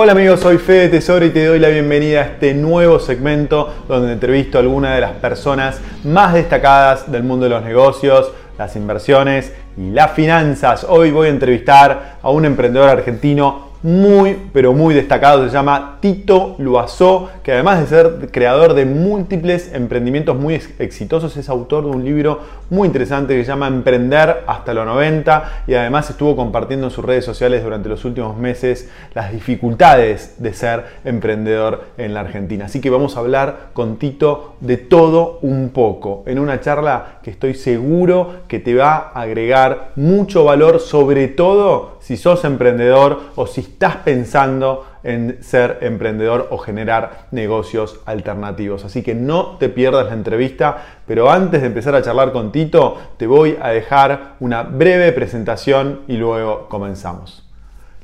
Hola amigos, soy Fede Tesoro y te doy la bienvenida a este nuevo segmento donde entrevisto a algunas de las personas más destacadas del mundo de los negocios, las inversiones y las finanzas. Hoy voy a entrevistar a un emprendedor argentino muy, pero muy destacado. Se llama Tito Luazó, que además de ser creador de múltiples emprendimientos muy exitosos, es autor de un libro muy interesante que se llama Emprender hasta los 90 y además estuvo compartiendo en sus redes sociales durante los últimos meses las dificultades de ser emprendedor en la Argentina. Así que vamos a hablar con Tito de todo un poco, en una charla que estoy seguro que te va a agregar mucho valor, sobre todo si sos emprendedor o si estás pensando en ser emprendedor o generar negocios alternativos. Así que no te pierdas la entrevista, pero antes de empezar a charlar con Tito, te voy a dejar una breve presentación y luego comenzamos.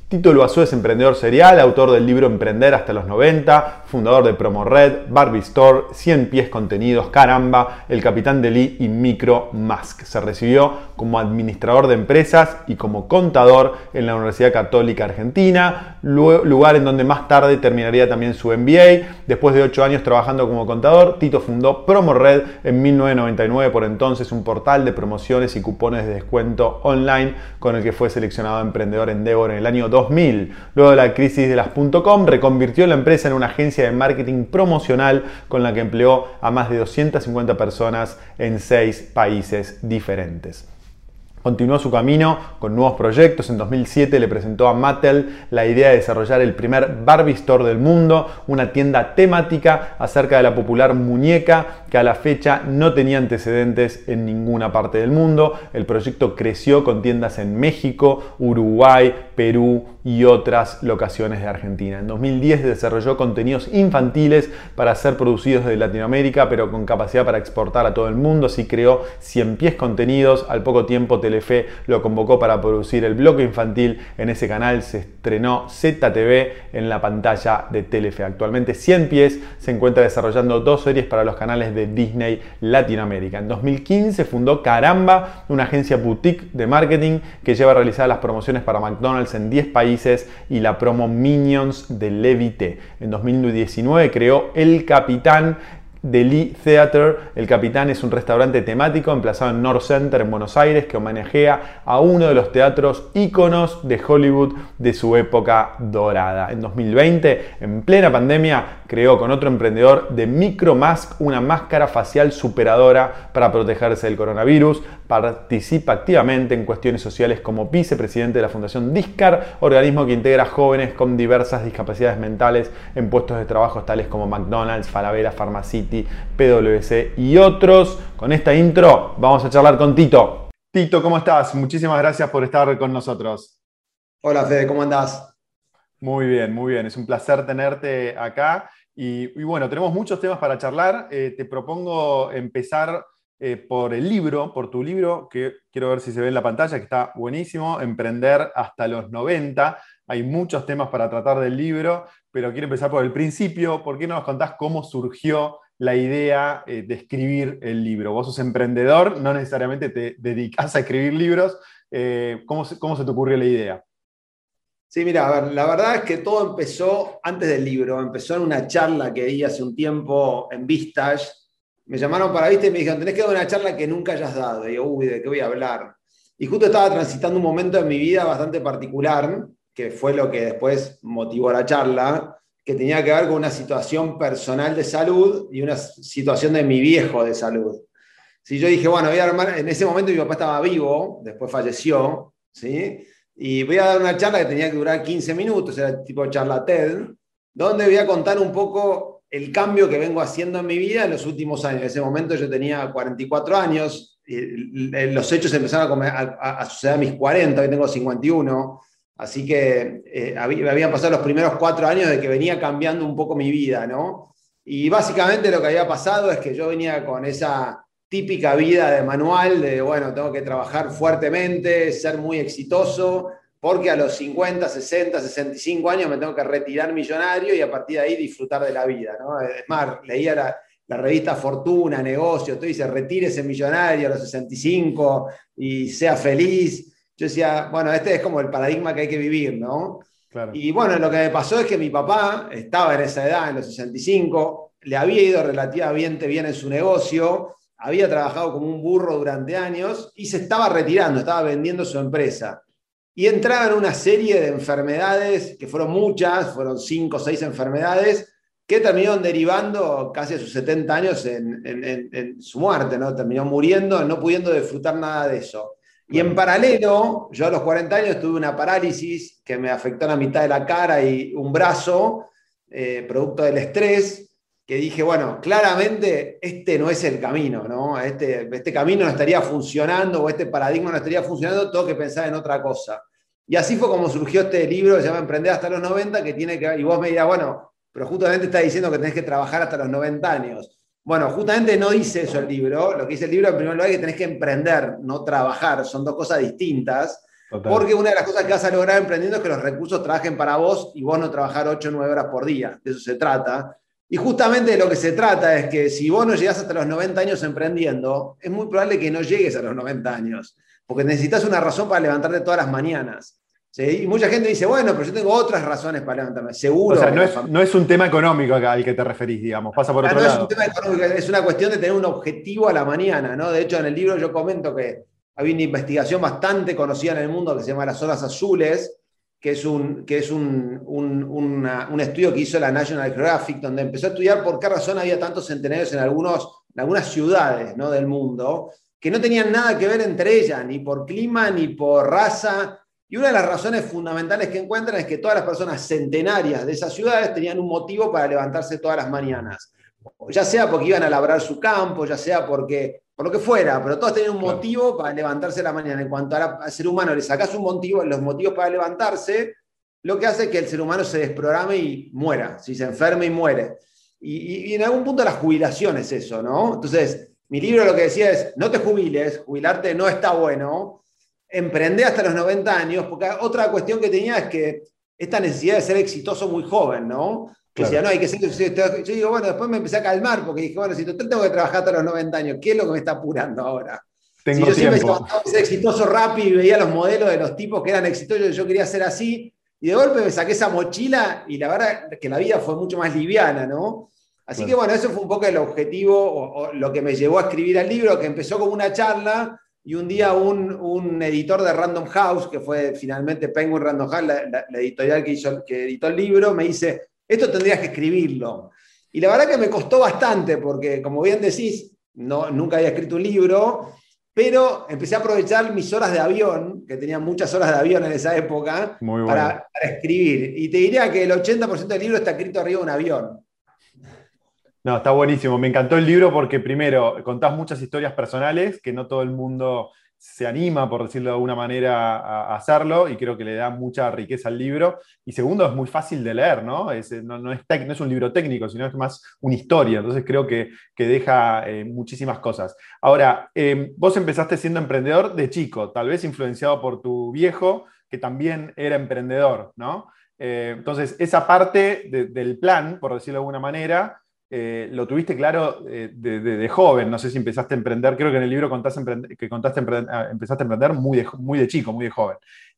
Tito Luazú es emprendedor serial, autor del libro Emprender hasta los 90, fundador de Promo Red, Barbie Store, 100 pies contenidos, Caramba, El Capitán de Lee y Micro Mask. Se recibió como administrador de empresas y como contador en la Universidad Católica Argentina, lugar en donde más tarde terminaría también su MBA. Después de 8 años trabajando como contador, Tito fundó Promo Red en 1999, por entonces un portal de promociones y cupones de descuento online con el que fue seleccionado emprendedor Endeavor en el año 2000 Luego de la crisis de las .com, reconvirtió la empresa en una agencia de marketing promocional con la que empleó a más de 250 personas en seis países diferentes. Continuó su camino con nuevos proyectos. En 2007 le presentó a Mattel la idea de desarrollar el primer Barbie Store del mundo, una tienda temática acerca de la popular muñeca que a la fecha no tenía antecedentes en ninguna parte del mundo. El proyecto creció con tiendas en México, Uruguay, Perú y otras locaciones de Argentina. En 2010 desarrolló contenidos infantiles para ser producidos de Latinoamérica, pero con capacidad para exportar a todo el mundo. Así creó 100 pies contenidos. Al poco tiempo Telefe lo convocó para producir el bloque infantil. En ese canal se estrenó ZTV en la pantalla de Telefe. Actualmente 100 pies se encuentra desarrollando dos series para los canales de Disney Latinoamérica. En 2015 fundó Caramba, una agencia boutique de marketing que lleva a realizar las promociones para McDonald's en 10 países y la promo Minions de Levite. En 2019 creó El Capitán The Lee Theater. El Capitán es un restaurante temático emplazado en North Center en Buenos Aires que homenajea a uno de los teatros íconos de Hollywood de su época dorada. En 2020, en plena pandemia, creó con otro emprendedor de Micromask una máscara facial superadora para protegerse del coronavirus. Participa activamente en cuestiones sociales como vicepresidente de la Fundación Discar, organismo que integra jóvenes con diversas discapacidades mentales en puestos de trabajo tales como McDonald's, Falabella, Pharmacity, PwC y otros. Con esta intro vamos a charlar con Tito. Tito, ¿cómo estás? Muchísimas gracias por estar con nosotros. Hola Fede, ¿cómo andás? Muy bien, muy bien. Es un placer tenerte acá. Y, bueno, tenemos muchos temas para charlar. Eh, te propongo empezar eh, por el libro, por tu libro, que quiero ver si se ve en la pantalla, que está buenísimo, Emprender hasta los 90. Hay muchos temas para tratar del libro, pero quiero empezar por el principio. ¿Por qué no nos contás cómo surgió la idea eh, de escribir el libro? Vos sos emprendedor, no necesariamente te dedicas a escribir libros. ¿cómo, ¿Cómo se te ocurrió la idea? Sí, mira, la verdad es que todo empezó antes del libro. Empezó en una charla que di hace un tiempo en Vistage. Me llamaron para Vistage y me dijeron, tenés que dar una charla que nunca hayas dado. Y yo, uy, ¿de qué voy a hablar? Y justo estaba transitando un momento en mi vida bastante particular, que fue lo que después motivó la charla, que tenía que ver con una situación personal de salud y una situación de mi viejo de salud. Si yo dije, bueno, voy a armar, en ese momento mi papá estaba vivo, después falleció, ¿sí? Y voy a dar una charla que tenía que durar 15 minutos, era tipo charla TED, donde voy a contar un poco el cambio que vengo haciendo en mi vida en los últimos años. En ese momento yo tenía 44 años, y los hechos empezaron a, suceder a mis 40, hoy tengo 51. Así que eh, habían pasado los primeros cuatro años de que venía cambiando un poco mi vida, ¿no? Y básicamente lo que había pasado es que yo venía con esa típica vida de manual de, bueno, tengo que trabajar fuertemente, ser muy exitoso, porque a los 50, 60, 65 años me tengo que retirar millonario y a partir de ahí disfrutar de la vida, ¿no? Es más, leía la, la revista Fortuna, Negocio, todo dice, retírese millonario a los 65 y sea feliz. yo decía, bueno, este es como el paradigma que hay que vivir, ¿no? Y bueno, lo que me pasó es que mi papá estaba en esa edad, en los 65, le había ido relativamente bien en su negocio, había trabajado como un burro durante años y se estaba retirando, estaba vendiendo su empresa. Y entraba en una serie de enfermedades, que fueron muchas, fueron cinco o seis enfermedades, que terminaron derivando casi a sus 70 años en, en, su muerte, ¿no? Terminó muriendo, no pudiendo disfrutar nada de eso. Y en paralelo, yo a los 40 años tuve una parálisis que me afectó la mitad de la cara y un brazo, eh, producto del estrés, que dije, bueno, claramente este no es el camino, ¿no? Este, este camino no estaría funcionando o este paradigma no estaría funcionando, tengo que pensar en otra cosa. Y así fue como surgió este libro que se llama Emprender hasta los 90, que tiene que, y vos me dirás, bueno, pero justamente está diciendo que tenés que trabajar hasta los 90 años. Bueno, justamente no dice eso el libro, lo que dice el libro en primer lugar es que tenés que emprender, no trabajar, son dos cosas distintas. Porque una de las cosas que vas a lograr emprendiendo es que los recursos trabajen para vos y vos no trabajar 8 o 9 horas por día, de eso se trata. Y justamente de lo que se trata es que si vos no llegás hasta los 90 años emprendiendo, es muy probable que no llegues a los 90 años, porque necesitas una razón para levantarte todas las mañanas. Y mucha gente dice, bueno, pero yo tengo otras razones para levantarme, seguro. O sea, no es, un tema económico acá al que te referís, digamos, pasa por otro no lado. es un tema económico, es una cuestión de tener un objetivo a la mañana, ¿no? De hecho, en el libro yo comento que había una investigación bastante conocida en el mundo que se llama las horas azules, que es, un, que es un, un, estudio que hizo la National Geographic, donde empezó a estudiar por qué razón había tantos centenarios en, algunos, algunas ciudades ¿no? del mundo, que no tenían nada que ver entre ellas, ni por clima, ni por raza. Y una de las razones fundamentales que encuentran es que todas las personas centenarias de esas ciudades tenían un motivo para levantarse todas las mañanas. Ya sea porque iban a labrar su campo, ya sea porque por lo que fuera, pero todos tenían un motivo para levantarse la mañana. En cuanto al ser humano le sacas un motivo, los motivos para levantarse, lo que hace es que el ser humano se desprograme y muera, si se enferma y muere. Y, en algún punto la jubilación es eso, ¿no? Entonces, mi libro lo que decía es, no te jubiles, jubilarte no está bueno, emprende hasta los 90 años, porque otra cuestión que tenía es que esta necesidad de ser exitoso muy joven, ¿no? Que decía, no, hay que ser. Yo digo, bueno, después me empecé a calmar porque dije, bueno, si total tengo que trabajar hasta los 90 años, ¿qué es lo que me está apurando ahora? Tengo si yo siempre ser exitoso rápido y veía los modelos de los tipos que eran exitosos, yo quería ser así, y de golpe me saqué esa mochila y la verdad que la vida fue mucho más liviana, ¿no? Así que bueno, eso fue un poco el objetivo o, lo que me llevó a escribir el libro, que empezó como una charla y un día un, un, editor de Random House, que fue finalmente Penguin Random House, la, editorial que, hizo, que editó el libro, me dice, esto tendrías que escribirlo. Y la verdad que me costó bastante, porque como bien decís, no, nunca había escrito un libro, pero empecé a aprovechar mis horas de avión, que tenía muchas horas de avión en esa época, para, escribir. Y te diría que el 80% del libro está escrito arriba de un avión. No, está buenísimo. Me encantó el libro porque primero contás muchas historias personales que no todo el mundo se anima, por decirlo de alguna manera, a hacerlo y creo que le da mucha riqueza al libro. Y segundo, es muy fácil de leer, ¿no? Es, eh, no, es, no es un libro técnico, sino es más una historia. Entonces creo que, deja eh, muchísimas cosas. Ahora, em, vos empezaste siendo emprendedor de chico, tal vez influenciado por tu viejo, que también era emprendedor, ¿no? Eh, entonces, esa parte del plan, por decirlo de alguna manera, eh, lo tuviste claro eh, de, joven, no sé si empezaste a emprender, creo que en el libro contaste que contaste ah, empezaste a emprender muy de, muy de chico, muy de joven.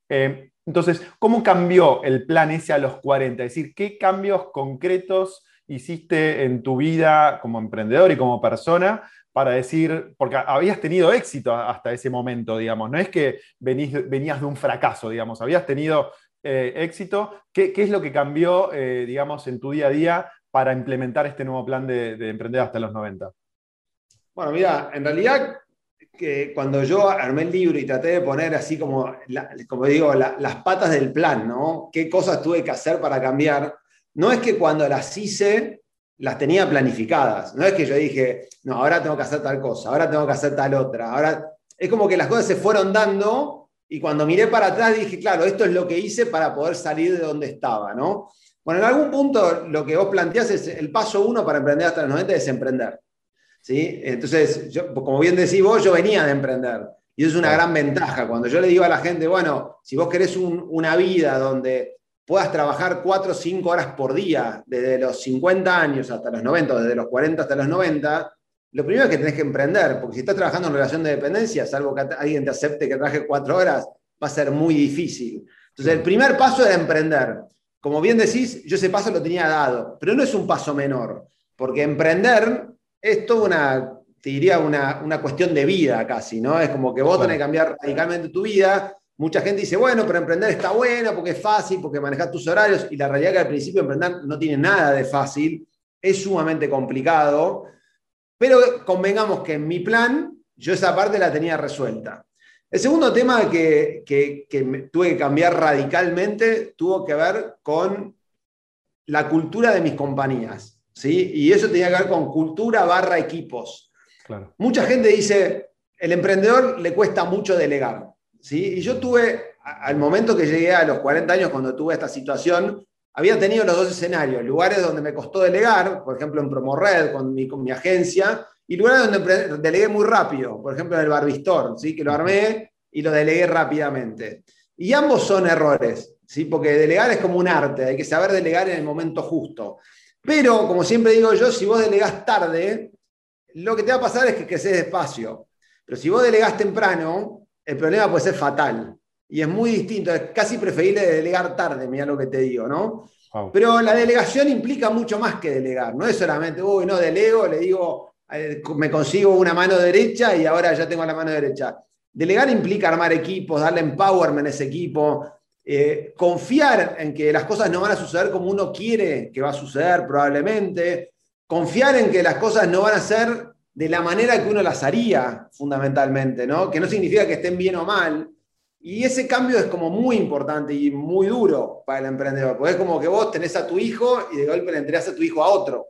Eh, entonces, ¿cómo cambió el plan ese a los 40? Es decir, ¿qué cambios concretos hiciste en tu vida como emprendedor y como persona para decir, porque habías tenido éxito hasta ese momento, digamos, no es que venías de un fracaso, digamos, habías tenido éxito. ¿Qué, ¿Qué, es lo que cambió, digamos, en tu día a día para implementar este nuevo plan de, emprender hasta los 90? Bueno, mira, en realidad que cuando yo armé el libro y traté de poner así como, como digo, las patas del plan, ¿no? ¿Qué cosas tuve que hacer para cambiar? No es que cuando las hice las tenía planificadas, no es que yo dije, no, ahora tengo que hacer tal cosa, ahora tengo que hacer tal otra, ahora es como que las cosas se fueron dando y cuando miré para atrás dije, claro, esto es lo que hice para poder salir de donde estaba, ¿no? Bueno, en algún punto lo que vos planteás es el paso uno para emprender hasta los 90 es emprender. ¿sí? Entonces, yo, como bien decís vos, yo venía de emprender. Y eso es una gran ventaja. Cuando yo le digo a la gente, bueno, si vos querés una vida donde puedas trabajar 4 o 5 horas por día, desde los 50 años hasta los 90, desde los 40 hasta los 90, lo primero es que tenés que emprender, porque si estás trabajando en relación de dependencia, salvo que alguien te acepte que trabajes 4 horas, va a ser muy difícil. Entonces, el primer paso era emprender. Como bien decís, yo ese paso lo tenía dado, pero no es un paso menor, porque emprender es toda una, te diría, una, una cuestión de vida casi, ¿no? Es como que vos tenés que cambiar radicalmente tu vida. Mucha gente dice, bueno, pero emprender está bueno porque es fácil, porque manejas tus horarios, y la realidad es que al principio emprender no tiene nada de fácil, es sumamente complicado, pero convengamos que en mi plan yo esa parte la tenía resuelta. El segundo tema que, tuve que cambiar radicalmente tuvo que ver con la cultura de mis compañías. ¿sí? Y eso tenía que ver con cultura barra equipos. Mucha gente dice, el emprendedor le cuesta mucho delegar. ¿sí? Y yo tuve, al momento que llegué a los 40 años, cuando tuve esta situación, había tenido los dos escenarios, lugares donde me costó delegar, por ejemplo en PromoRed, con mi, con mi agencia, y lugares donde delegué muy rápido, por ejemplo en el Barbistor, ¿sí? que lo armé y lo delegué rápidamente. Y ambos son errores, ¿sí? porque delegar es como un arte, hay que saber delegar en el momento justo. Pero, como siempre digo yo, si vos delegás tarde, lo que te va a pasar es que creces despacio. Pero si vos delegás temprano, el problema puede ser fatal. Y es muy distinto, es casi preferible delegar tarde, mira lo que te digo, ¿no? Pero la delegación implica mucho más que delegar, no es solamente, uy, no delego, le digo, me consigo una mano derecha y ahora ya tengo la mano derecha. Delegar implica armar equipos, darle empowerment a ese equipo, eh, confiar en que las cosas no van a suceder como uno quiere que va a suceder probablemente, confiar en que las cosas no van a ser de la manera que uno las haría fundamentalmente, ¿no? que no significa que estén bien o mal, y ese cambio es como muy importante y muy duro para el emprendedor, porque es como que vos tenés a tu hijo y de golpe le entregás a tu hijo a otro.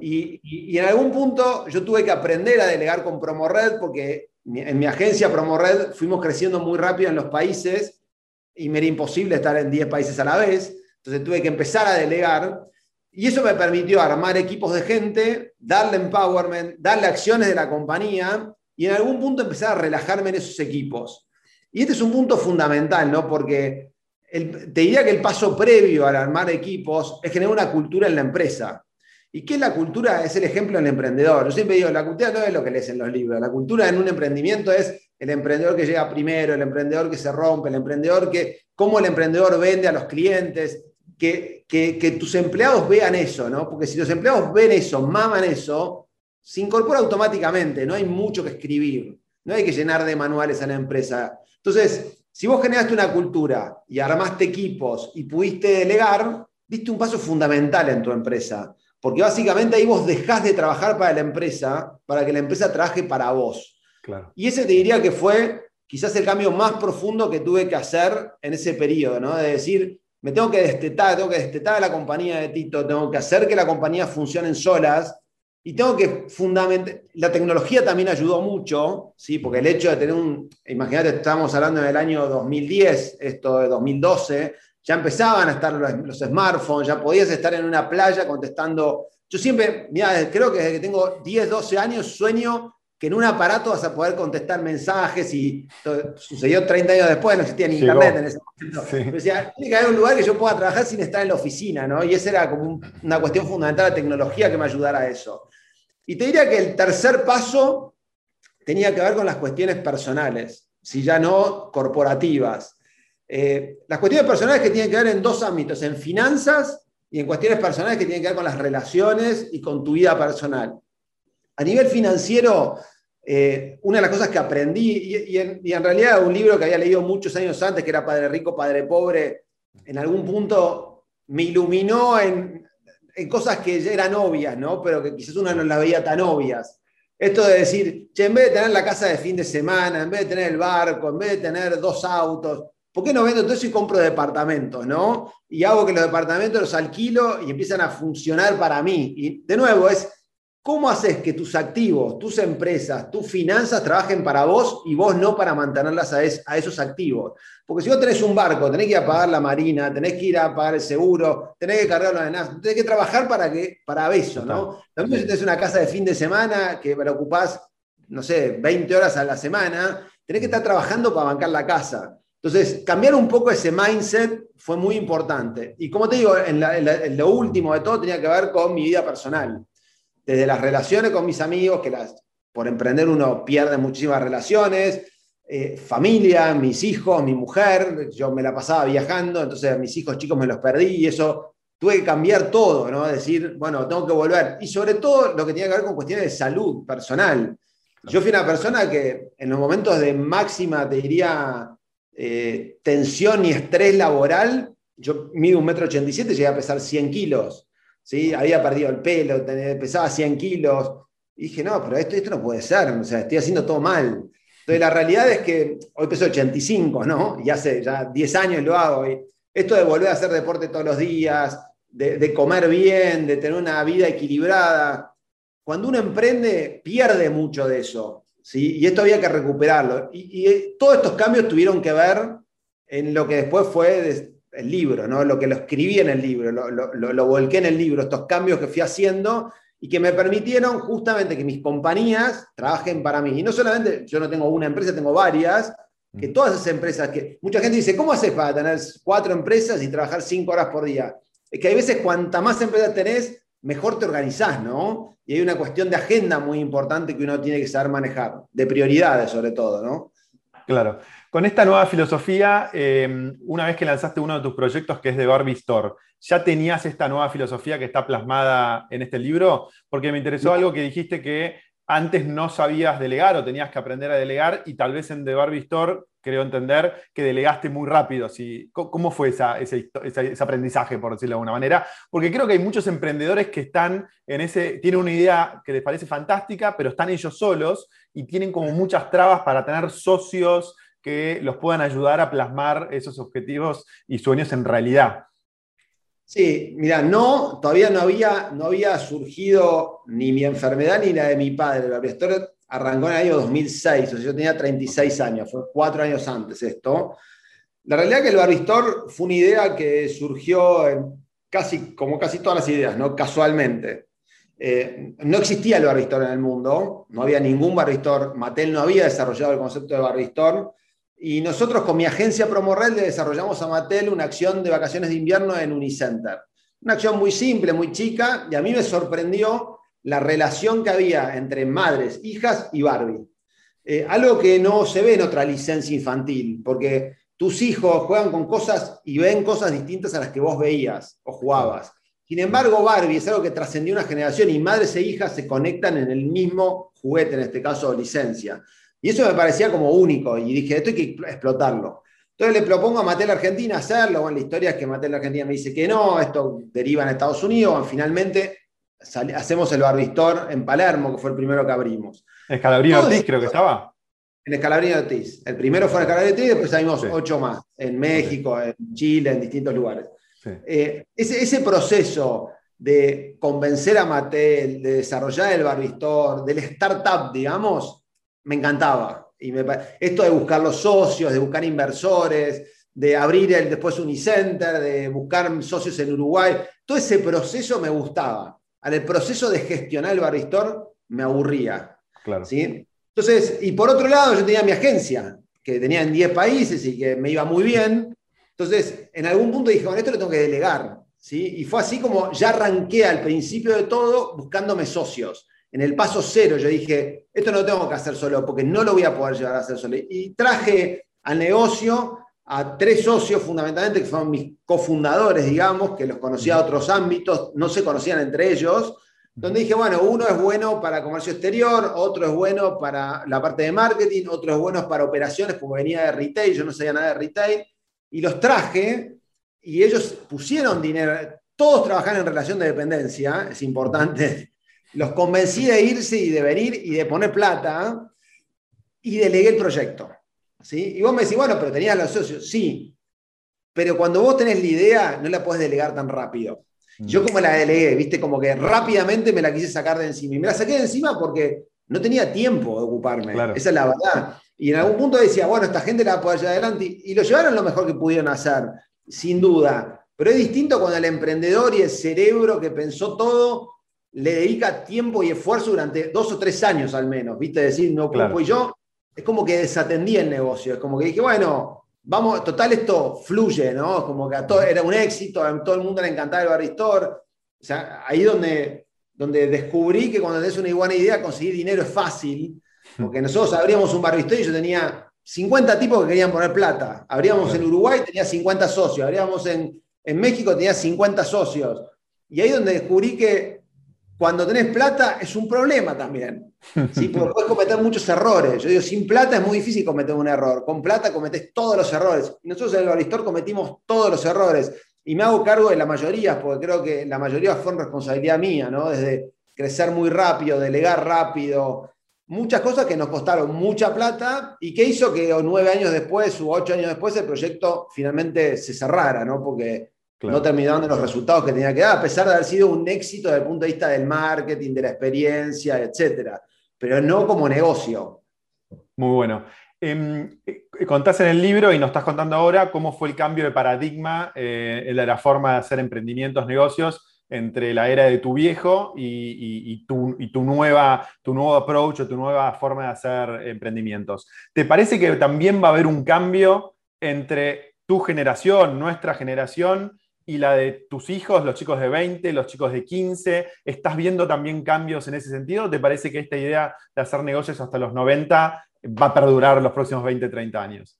Y, en algún punto yo tuve que aprender a delegar con PromoRed porque en mi agencia PromoRed fuimos creciendo muy rápido en los países y me era imposible estar en 10 países a la vez. Entonces tuve que empezar a delegar y eso me permitió armar equipos de gente, darle empowerment, darle acciones de la compañía y en algún punto empezar a relajarme en esos equipos. Y este es un punto fundamental, ¿no? Porque te diría que el paso previo al armar equipos es generar una cultura en la empresa. ¿Y qué es la cultura? Es el ejemplo del emprendedor. Yo siempre digo, la cultura no es lo que lees en los libros. La cultura en un emprendimiento es el emprendedor que llega primero, el emprendedor que se rompe, el emprendedor que, cómo el emprendedor vende a los clientes, que, que, tus empleados vean eso, ¿no? Porque si los empleados ven eso, maman eso, se incorpora automáticamente, no hay mucho que escribir, no hay que llenar de manuales a la empresa. Entonces, si vos generaste una cultura y armaste equipos y pudiste delegar, diste un paso fundamental en tu empresa. Porque básicamente ahí vos dejás de trabajar para la empresa para que la empresa trabaje para vos. Y ese te diría que fue quizás el cambio más profundo que tuve que hacer en ese periodo, ¿no? De decir, me tengo que destetar, tengo que destetar a la compañía de Tito, tengo que hacer que la compañía funcione solas y tengo que fundamentar, la tecnología también ayudó mucho, ¿sí? porque el hecho de tener un, imagínate, estamos hablando del año 2010, esto de 2012, ya empezaban a estar los, smartphones, ya podías estar en una playa contestando. Yo siempre, mira, creo que desde que tengo 10, 12 años sueño que en un aparato vas a poder contestar mensajes y sucedió 30 años después, no existía ni internet en ese momento. decía, tiene que haber un lugar que yo pueda trabajar sin estar en la oficina, ¿no? Y esa era como una cuestión fundamental de tecnología que me ayudara a eso. Y te diría que el tercer paso tenía que ver con las cuestiones personales, si ya no corporativas. Eh, las cuestiones personales que tienen que ver en dos ámbitos, en finanzas y en cuestiones personales que tienen que ver con las relaciones y con tu vida personal. A nivel financiero, eh, una de las cosas que aprendí, y, en, realidad un libro que había leído muchos años antes, que era Padre Rico, Padre Pobre, en algún punto me iluminó en, en cosas que ya eran obvias, ¿no? Pero que quizás uno no las veía tan obvias. Esto de decir, che, en vez de tener la casa de fin de semana, en vez de tener el barco, en vez de tener dos autos, ¿por qué no vendo todo eso y compro departamentos, no? Y hago que los departamentos los alquilo y empiezan a funcionar para mí. Y de nuevo, es ¿Cómo haces que tus activos, tus empresas, tus finanzas trabajen para vos y vos no para mantenerlas a, esos activos? Porque si vos tenés un barco, tenés que ir a pagar la marina, tenés que ir a pagar el seguro, tenés que cargarlo de nada, tenés que trabajar para, que, para eso, ¿no? También si tenés una casa de fin de semana que preocupás, no sé, 20 horas a la semana, tenés que estar trabajando para bancar la casa. Entonces, cambiar un poco ese mindset fue muy importante. Y como te digo, en lo último de todo tenía que ver con mi vida personal desde las relaciones con mis amigos, que por emprender uno pierde muchísimas relaciones, eh, familia, mis hijos, mi mujer, yo me la pasaba viajando, entonces mis hijos chicos me los perdí y eso tuve que cambiar todo, ¿no? Decir, bueno, tengo que volver. Y sobre todo lo que tiene que ver con cuestiones de salud personal. Yo fui una persona que en los momentos de máxima, te diría, eh, tensión y estrés laboral, yo mido un metro ochenta y siete, llegué a pesar 100 kilos. ¿sí? Había perdido el pelo, pesaba 100 kilos. Y dije, no, pero esto, esto no puede ser, o sea, estoy haciendo todo mal. Entonces, la realidad es que hoy peso 85, ¿no? Y hace ya 10 años lo hago. Esto de volver a hacer deporte todos los días, de, comer bien, de tener una vida equilibrada, cuando uno emprende, pierde mucho de eso. ¿Sí? Y esto había que recuperarlo. Y, y todos estos cambios tuvieron que ver en lo que después fue el libro, ¿no? lo que lo escribí en el libro, lo, lo, volqué en el libro, estos cambios que fui haciendo y que me permitieron justamente que mis compañías trabajen para mí. Y no solamente, yo no tengo una empresa, tengo varias, que todas esas empresas, que mucha gente dice, ¿cómo haces para tener cuatro empresas y trabajar cinco horas por día? Es que hay veces cuanta más empresas tenés, mejor te organizás, ¿no? Y hay una cuestión de agenda muy importante que uno tiene que saber manejar, de prioridades sobre todo, ¿no? Claro. Con esta nueva filosofía, eh, una vez que lanzaste uno de tus proyectos que es de Barbie Store, ¿ya tenías esta nueva filosofía que está plasmada en este libro? Porque me interesó algo que dijiste que antes no sabías delegar o tenías que aprender a delegar y tal vez en The Barbie Store, creo entender, que delegaste muy rápido. ¿Cómo fue ese, aprendizaje, por decirlo de alguna manera? Porque creo que hay muchos emprendedores que están en ese, tienen una idea que les parece fantástica, pero están ellos solos y tienen como muchas trabas para tener socios que los puedan ayudar a plasmar esos objetivos y sueños en realidad. Sí, mira, no, todavía no había, no había surgido ni mi enfermedad ni la de mi padre. La historia arrancó en el año 2006, o sea, yo tenía 36 años, fue cuatro años antes esto. La realidad es que el Barbistor fue una idea que surgió casi, como casi todas las ideas, ¿no? casualmente. Eh, no existía el Barbistor en el mundo, no había ningún Barbistor, Mattel no había desarrollado el concepto de Barbistor, y nosotros con mi agencia Promorrel le desarrollamos a Mattel una acción de vacaciones de invierno en Unicenter. Una acción muy simple, muy chica, y a mí me sorprendió la relación que había entre madres, hijas y Barbie. Eh, algo que no se ve en otra licencia infantil, porque tus hijos juegan con cosas y ven cosas distintas a las que vos veías o jugabas. Sin embargo, Barbie es algo que trascendió una generación y madres e hijas se conectan en el mismo juguete, en este caso licencia. Y eso me parecía como único y dije, esto hay que explotarlo. Entonces le propongo a Mattel Argentina hacerlo. Bueno, la historia es que Mattel Argentina me dice que no, esto deriva en Estados Unidos. Finalmente hacemos el Barbistor en Palermo, que fue el primero que abrimos. En Escalabrini Ortiz creo que estaba. En Escalabrini Ortiz. El primero fue en Escalabrini Ortiz, después salimos ocho más, en México, en Chile, en distintos lugares. Eh, ese, ese, proceso de convencer a Mattel, de desarrollar el Barbistor, del startup, digamos, me encantaba. Y esto de buscar los socios, de buscar inversores, de abrir el, después Unicenter, de buscar socios en Uruguay, todo ese proceso me gustaba. Al el proceso de gestionar el baristor me aburría. Claro. ¿sí? Entonces, y por otro lado, yo tenía mi agencia, que tenía en 10 países y que me iba muy bien. Entonces, en algún punto dije, bueno, esto lo tengo que delegar. ¿sí? Y fue así como ya arranqué al principio de todo buscándome socios en el paso cero yo dije, esto no lo tengo que hacer solo porque no lo voy a poder llevar a hacer solo. Y traje al negocio a tres socios fundamentalmente, que fueron mis cofundadores, digamos, que los conocía a otros ámbitos, no se conocían entre ellos, donde dije, bueno, uno es bueno para comercio exterior, otro es bueno para la parte de marketing, otro es bueno para operaciones, como venía de retail, yo no sabía nada de retail, y los traje y ellos pusieron dinero, todos trabajan en relación de dependencia, es importante los convencí de irse y de venir y de poner plata y delegué el proyecto. ¿Sí? Y vos me decís, bueno, pero tenías los socios. Sí, pero cuando vos tenés la idea, no la podés delegar tan rápido. Mm. Yo como la delegué, viste, como que rápidamente me la quise sacar de encima. Y me la saqué de encima porque no tenía tiempo de ocuparme. Esa es la verdad. Y en algún punto decía, bueno, esta gente la va a poder llevar adelante. Y lo llevaron lo mejor que pudieron hacer, sin duda. Pero es distinto cuando el emprendedor y el cerebro que pensó todo le dedica tiempo y esfuerzo durante dos o tres años al menos, ¿viste? Decir, no ocupo y yo, es como que desatendí el negocio, es como que dije, bueno, vamos, total esto fluye, ¿no? Como que a todo, era un éxito, a todo el mundo le encantaba el baristor. O sea, ahí donde, donde descubrí que cuando tenés una buena idea, conseguir dinero es fácil, porque nosotros abríamos un baristor y yo tenía 50 tipos que querían poner plata. Abríamos en Uruguay, tenía 50 socios. Abríamos en, en México, tenía 50 socios. Y ahí donde descubrí que cuando tenés plata es un problema también. ¿sí? Porque puedes cometer muchos errores. Yo digo, sin plata es muy difícil cometer un error. Con plata cometés todos los errores. Nosotros en el Baristor cometimos todos los errores. Y me hago cargo de la mayoría, porque creo que la mayoría fue responsabilidad mía, ¿no? Desde crecer muy rápido, delegar rápido, muchas cosas que nos costaron mucha plata y que hizo que nueve años después u ocho años después el proyecto finalmente se cerrara, ¿no? Porque no terminaron de los resultados que tenía que dar, a pesar de haber sido un éxito desde el punto de vista del marketing, de la experiencia, etcétera, pero no como negocio. Muy bueno. Eh, contás en el libro y nos estás contando ahora cómo fue el cambio de paradigma eh, en la forma de hacer emprendimientos, negocios entre la era de tu viejo y, tu, y, tu, nueva, tu nuevo approach o tu nueva forma de hacer emprendimientos. ¿Te parece que también va a haber un cambio entre tu generación, nuestra generación, y la de tus hijos, los chicos de 20, los chicos de 15? ¿Estás viendo también cambios en ese sentido? ¿Te parece que esta idea de hacer negocios hasta los 90 va a perdurar los próximos 20, 30 años?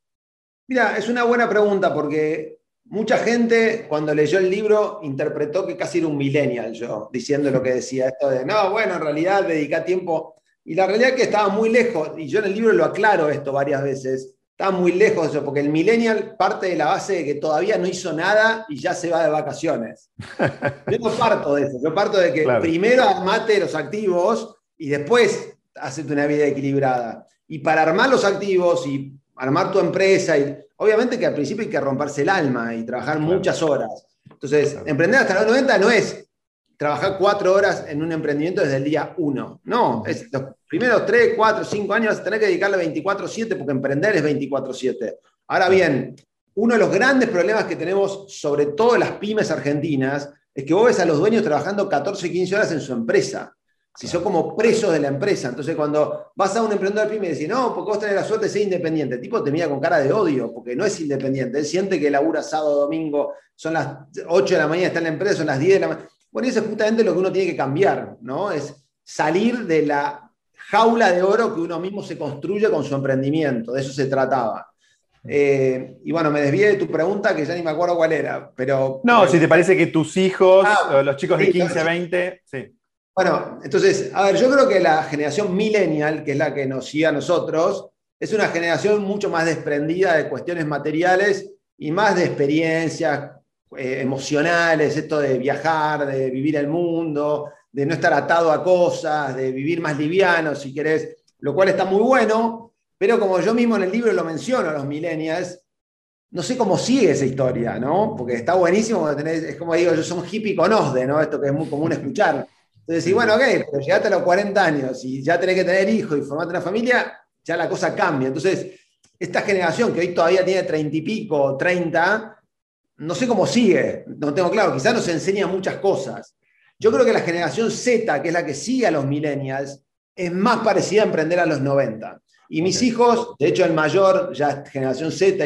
Mira, es una buena pregunta porque mucha gente cuando leyó el libro interpretó que casi era un millennial yo, diciendo lo que decía esto de, no, bueno, en realidad dedica tiempo. Y la realidad es que estaba muy lejos, y yo en el libro lo aclaro esto varias veces, estaba muy lejos de eso, porque el millennial parte de la base de que todavía no hizo nada y ya se va de vacaciones. Yo no parto de eso, yo parto de que primero armate los activos y después hacete una vida equilibrada. Y para armar los activos y armar tu empresa, y obviamente que al principio hay que romperse el alma y trabajar muchas horas. Entonces, emprender hasta los 90 no es trabajar cuatro horas en un emprendimiento desde el día uno. No, los primeros tres, cuatro, cinco años tener que dedicarle 24-7 porque emprender es 24-7. Ahora bien, uno de los grandes problemas que tenemos, sobre todo las pymes argentinas, es que vos ves a los dueños trabajando 14, 15 horas en su empresa si son como presos de la empresa. Entonces, cuando vas a un emprendedor pyme y decís, no, porque vos tenés la suerte de ser independiente, el tipo te mira con cara de odio, porque no es independiente. Él siente que labura sábado, domingo, son las 8 de la mañana, está en la empresa, son las 10 de la mañana. Bueno, eso es justamente lo que uno tiene que cambiar, ¿no? Es salir de la jaula de oro que uno mismo se construye con su emprendimiento. De eso se trataba. Eh, y bueno, me desvié de tu pregunta que ya ni me acuerdo cuál era, pero... No, si te parece que tus hijos, ah, los chicos de 15, 20, sí. Bueno, entonces, a ver, yo creo que la generación millennial, que es la que nos sigue a nosotros, es una generación mucho más desprendida de cuestiones materiales y más de experiencias eh, emocionales, esto de viajar, de vivir el mundo, de no estar atado a cosas, de vivir más liviano, si querés, lo cual está muy bueno, pero como yo mismo en el libro lo menciono a los millennials, no sé cómo sigue esa historia, ¿no? Porque está buenísimo, es como digo, yo soy hippie con OSDE, ¿no? Esto que es muy común escuchar. Entonces, sí, bueno, ok, pero llegaste a los 40 años y ya tenés que tener hijos y formarte una familia, ya la cosa cambia. Entonces, esta generación que hoy todavía tiene 30 y pico, 30, no sé cómo sigue, no tengo claro, quizás nos enseña muchas cosas. Yo creo que la generación Z, que es la que sigue a los millennials, es más parecida a emprender a los 90. Y mis hijos, de hecho el mayor, ya generación Z,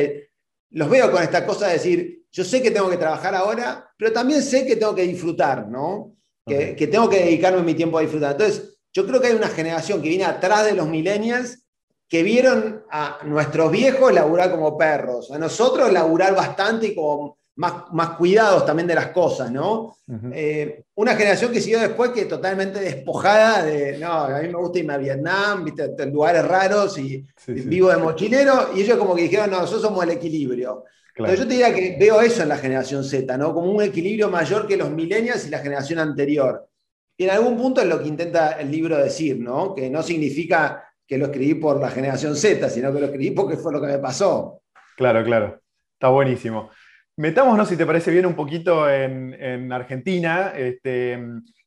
los veo con esta cosa de decir, yo sé que tengo que trabajar ahora, pero también sé que tengo que disfrutar, ¿no? que, tengo que dedicarme mi tiempo a disfrutar. Entonces, yo creo que hay una generación que viene atrás de los millennials que vieron a nuestros viejos laburar como perros, a nosotros laburar bastante y con más, más cuidados también de las cosas, ¿no? Eh, una generación que siguió después que totalmente despojada de, no, a mí me gusta irme a Vietnam, viste, lugares raros y vivo de mochilero, y ellos como que dijeron, no, nosotros somos el equilibrio yo te diría que veo eso en la generación Z, ¿no? Como un equilibrio mayor que los millennials y la generación anterior. Y en algún punto es lo que intenta el libro decir, ¿no? Que no significa que lo escribí por la generación Z, sino que lo escribí porque fue lo que me pasó. Claro, claro. Está buenísimo. Metámonos, si te parece bien, un poquito en, Argentina. Este,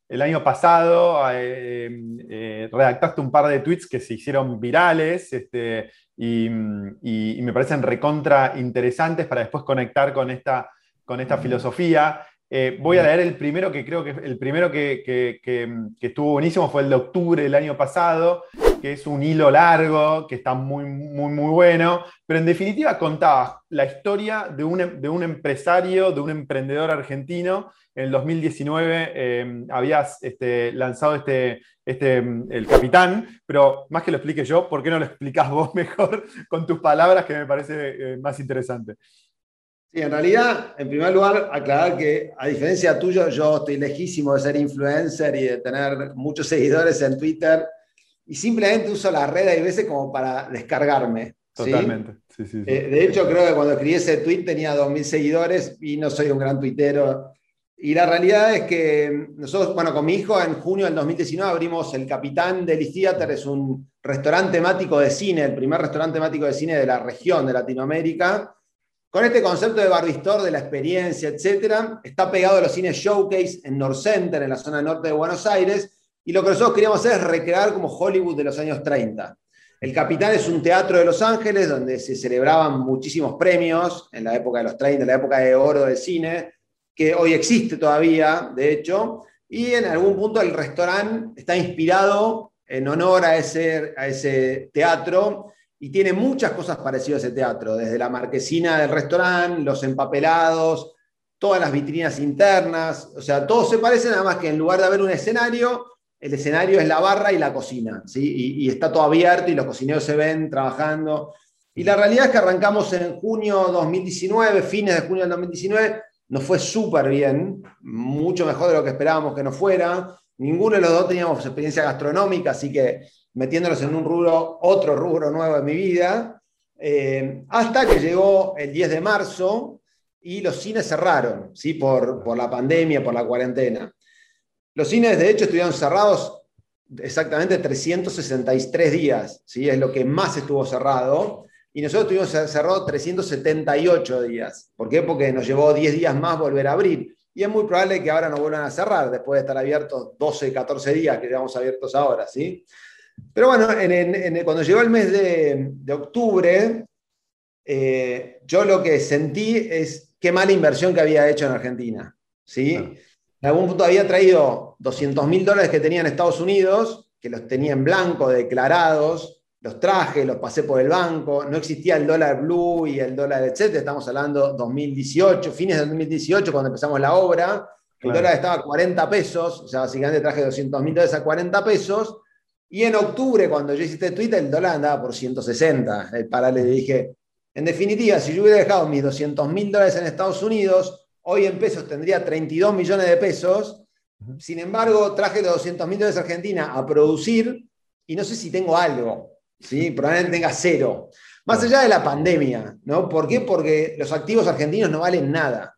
el año pasado eh, eh, redactaste un par de tweets que se hicieron virales. Este, y, me parecen recontra interesantes para después conectar con esta, con esta filosofía. Eh, voy a leer el primero que creo que el primero que, que, estuvo buenísimo fue el de octubre del año pasado. Que es un hilo largo, que está muy, muy, muy bueno, pero en definitiva contabas la historia de un, de un empresario, de un emprendedor argentino. En el 2019 eh, habías este, lanzado este, este, el capitán, pero más que lo explique yo, ¿por qué no lo explicas vos mejor con tus palabras que me parece eh, más interesante? Sí, en realidad, en primer lugar, aclarar que a diferencia tuyo, yo estoy lejísimo de ser influencer y de tener muchos seguidores en Twitter y simplemente uso la red a veces como para descargarme. Totalmente. Sí, sí, eh, de hecho, creo que cuando escribí ese tweet tenía 2.000 seguidores y no soy un gran tuitero. Y la realidad es que nosotros, bueno, con mi hijo en junio del 2019 abrimos el Capitán del Theater, es un restaurante temático de cine, el primer restaurante temático de cine de la región de Latinoamérica con este concepto de Barbistor, de la experiencia, etc., está pegado a los cines Showcase en North Center, en la zona norte de Buenos Aires, y lo que nosotros queríamos hacer es recrear como Hollywood de los años 30. El Capitán es un teatro de Los Ángeles donde se celebraban muchísimos premios en la época de los 30, en la época de oro del cine, que hoy existe todavía, de hecho, y en algún punto el restaurante está inspirado en honor a ese, a ese teatro y tiene muchas cosas parecidas a ese teatro, desde la marquesina del restaurante, los empapelados, todas las vitrinas internas, o sea, todos se parecen, nada más que en lugar de haber un escenario, el escenario es la barra y la cocina, ¿sí? y, está todo abierto y los cocineros se ven trabajando. Y la realidad es que arrancamos en junio 2019, fines de junio del 2019, nos fue súper bien, mucho mejor de lo que esperábamos que nos fuera. Ninguno de los dos teníamos experiencia gastronómica, así que metiéndolos en un rubro, otro rubro nuevo de mi vida, eh, hasta que llegó el 10 de marzo y los cines cerraron, ¿sí? por, por la pandemia, por la cuarentena. Los cines, de hecho, estuvieron cerrados exactamente 363 días, ¿sí? es lo que más estuvo cerrado, y nosotros estuvimos cerrados 378 días. ¿Por qué? Porque nos llevó 10 días más volver a abrir. Y es muy probable que ahora nos vuelvan a cerrar, después de estar abiertos 12, 14 días que llevamos abiertos ahora, ¿sí? Pero bueno, cuando llegó el mes de, octubre, eh, yo lo que sentí es qué mala inversión que había hecho en Argentina. ¿sí? En algún punto había traído 200 mil dólares que tenía en Estados Unidos, que los tenía en blanco, declarados, los traje, los pasé por el banco, no existía el dólar blue y el dólar etcétera, estamos hablando 2018, fines de 2018 cuando empezamos la obra, el dólar estaba a 40 pesos, o sea, básicamente traje 200 mil dólares a 40 pesos, y en octubre, cuando yo hice este tweet, el dólar andaba por 160. El paralelo dije, en definitiva, si yo hubiera dejado mis 200 mil dólares en Estados Unidos, hoy en pesos tendría 32 millones de pesos. Sin embargo, traje los 200 mil dólares a Argentina a producir y no sé si tengo algo. ¿sí? Probablemente tenga cero. Más allá de la pandemia, ¿no? ¿Por qué? Porque los activos argentinos no valen nada.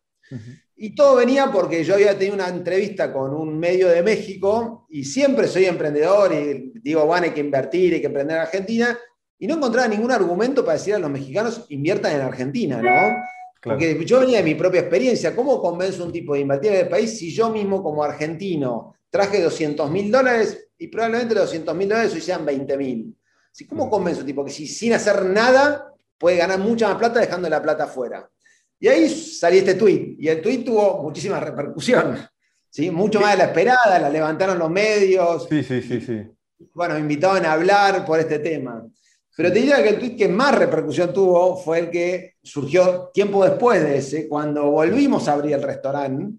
Y todo venía porque yo había tenido una entrevista con un medio de México y siempre soy emprendedor y digo, bueno, hay que invertir, hay que emprender en Argentina. Y no encontraba ningún argumento para decir a los mexicanos inviertan en Argentina, ¿no? Porque yo venía de mi propia experiencia. ¿Cómo convenzo a un tipo de invertir en el país si yo mismo como argentino traje 200 mil dólares y probablemente los 200 mil dólares hoy sean 20 mil? ¿Cómo convenzo a un tipo que si sin hacer nada puede ganar mucha más plata dejando la plata afuera? Y ahí salió este tweet, y el tweet tuvo muchísima repercusión, ¿sí? mucho más de la esperada, la levantaron los medios. Sí, sí, sí, sí. Bueno, me invitaban a hablar por este tema. Pero te diría que el tweet que más repercusión tuvo fue el que surgió tiempo después de ese, cuando volvimos a abrir el restaurante.